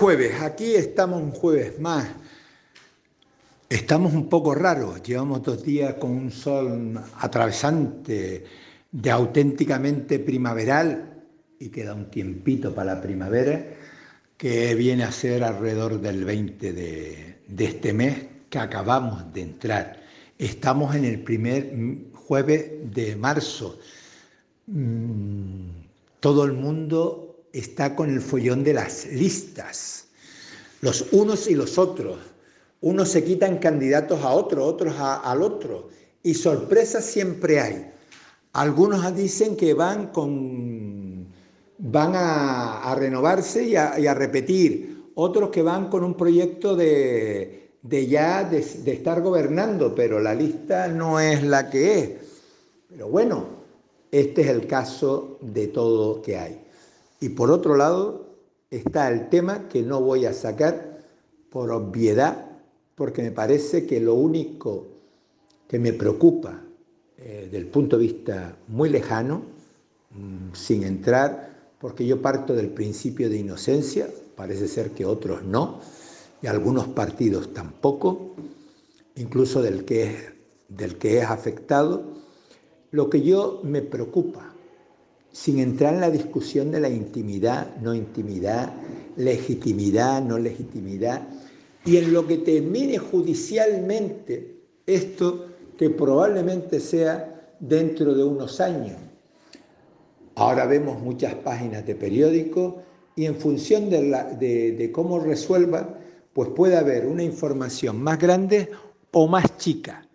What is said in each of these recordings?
jueves, aquí estamos un jueves más. Estamos un poco raros, llevamos dos días con un sol atravesante de auténticamente primaveral y queda un tiempito para la primavera que viene a ser alrededor del 20 de, este mes que acabamos de entrar. Estamos en el primer jueves de marzo. Mm, todo el mundo está con el follón de las listas, los unos y los otros. Unos se quitan candidatos a otro, otros al otro. Y sorpresas siempre hay. Algunos dicen que van con van a, renovarse y a, repetir. Otros que van con un proyecto de, ya de, de, estar gobernando, pero la lista no es la que es. Pero bueno, este es el caso de todo que hay. Y por otro lado está el tema que no voy a sacar por obviedad, porque me parece que lo único que me preocupa eh, del punto de vista muy lejano, mm, sin entrar, porque yo parto del principio de inocencia, parece ser que otros no, y algunos partidos tampoco, incluso del que del que es afectado, lo que yo me preocupa, sin entrar en la discusión de la intimidad, no intimidad, legitimidad, no legitimidad, y en lo que termine judicialmente esto que probablemente sea dentro de unos años. Ahora vemos muchas páginas de periódicos y en función de, de, cómo resuelva, pues puede haber una información más grande o más chica.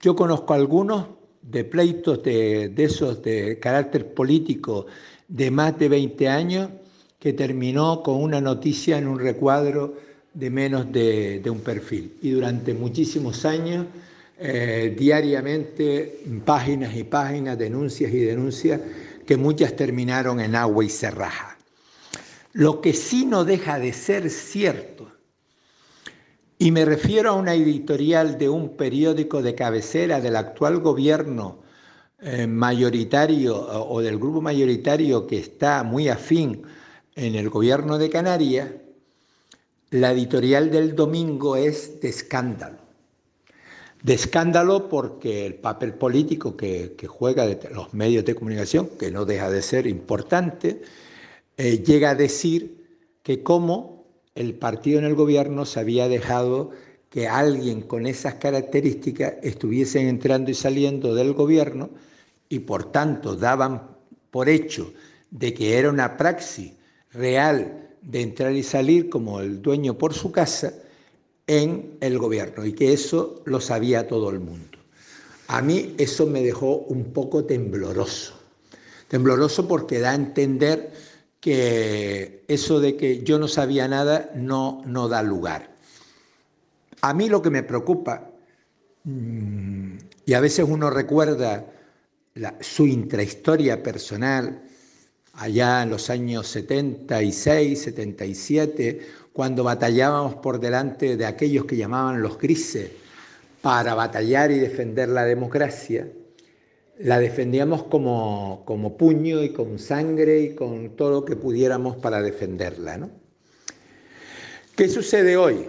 Yo conozco algunos de pleitos de, de, esos de carácter político de más de 20 años que terminó con una noticia en un recuadro de menos de, de un perfil. Y durante muchísimos años eh, diariamente páginas y páginas, denuncias y denuncias, que muchas terminaron en agua y cerraja. Lo que sí no deja de ser cierto, y me refiero a una editorial de un periódico de cabecera del actual gobierno eh, mayoritario o del grupo mayoritario que está muy afín en el gobierno de Canarias, la editorial del domingo es de escándalo. De escándalo porque el papel político que, juega los medios de comunicación, que no deja de ser importante, eh, llega a decir que como el partido en el gobierno se había dejado que alguien con esas características estuviese entrando y saliendo del gobierno y por tanto daban por hecho de que era una praxis real de entrar y salir como el dueño por su casa, en el gobierno y que eso lo sabía todo el mundo. A mí eso me dejó un poco tembloroso. Tembloroso porque da a entender que eso de que yo no sabía nada no, no da lugar. A mí lo que me preocupa, mm, y a veces uno recuerda su intrahistoria personal, allá en los años 76, 77, cuando batallábamos por delante de aquellos que llamaban los grises para batallar y defender la democracia, la defendíamos como, como puño y con sangre y con todo lo que pudiéramos para defenderla. ¿no? ¿Qué sucede hoy?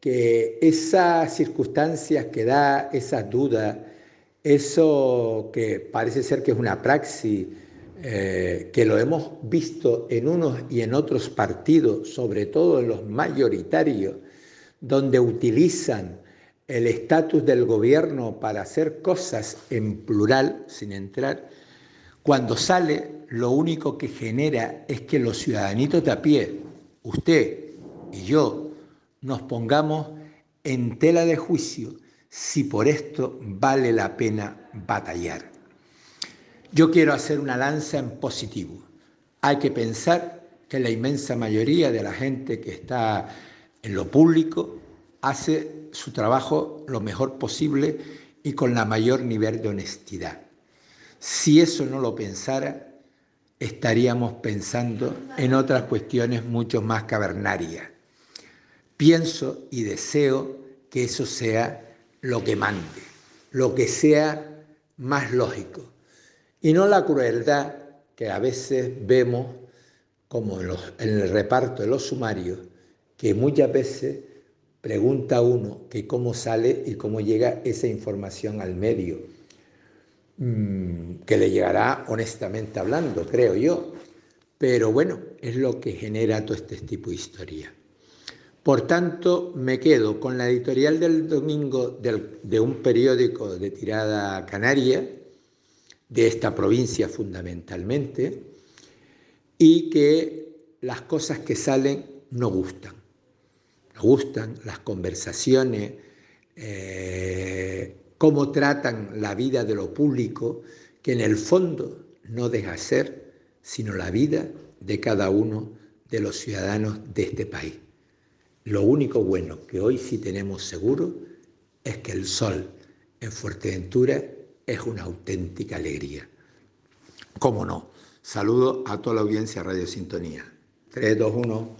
Que esas circunstancias que da, esas dudas, eso que parece ser que es una praxis, eh, que lo hemos visto en unos y en otros partidos, sobre todo en los mayoritarios, donde utilizan el estatus del gobierno para hacer cosas en plural, sin entrar, cuando sale lo único que genera es que los ciudadanitos de a pie, usted y yo, nos pongamos en tela de juicio si por esto vale la pena batallar. Yo quiero hacer una lanza en positivo. Hay que pensar que la inmensa mayoría de la gente que está en lo público hace su trabajo lo mejor posible y con la mayor nivel de honestidad. Si eso no lo pensara, estaríamos pensando en otras cuestiones mucho más cavernarias. Pienso y deseo que eso sea lo que mande, lo que sea más lógico y no la crueldad que a veces vemos como en, en el reparto de los sumarios, que muchas veces pregunta uno que cómo sale y cómo llega esa información al medio, mm, que le llegará honestamente hablando, creo yo. Pero bueno, es lo que genera todo este tipo de historia. Por tanto, me quedo con la editorial del domingo de un periódico de tirada canaria, de esta provincia fundamentalmente, y que las cosas que salen no gustan. Gustan las conversaciones, eh, cómo tratan la vida de lo público, que en el fondo no deja ser sino la vida de cada uno de los ciudadanos de este país. Lo único bueno que hoy sí tenemos seguro es que el sol en Fuerteventura es una auténtica alegría. ¿Cómo no? Saludo a toda la audiencia Radio Sintonía. 3, 2, 1.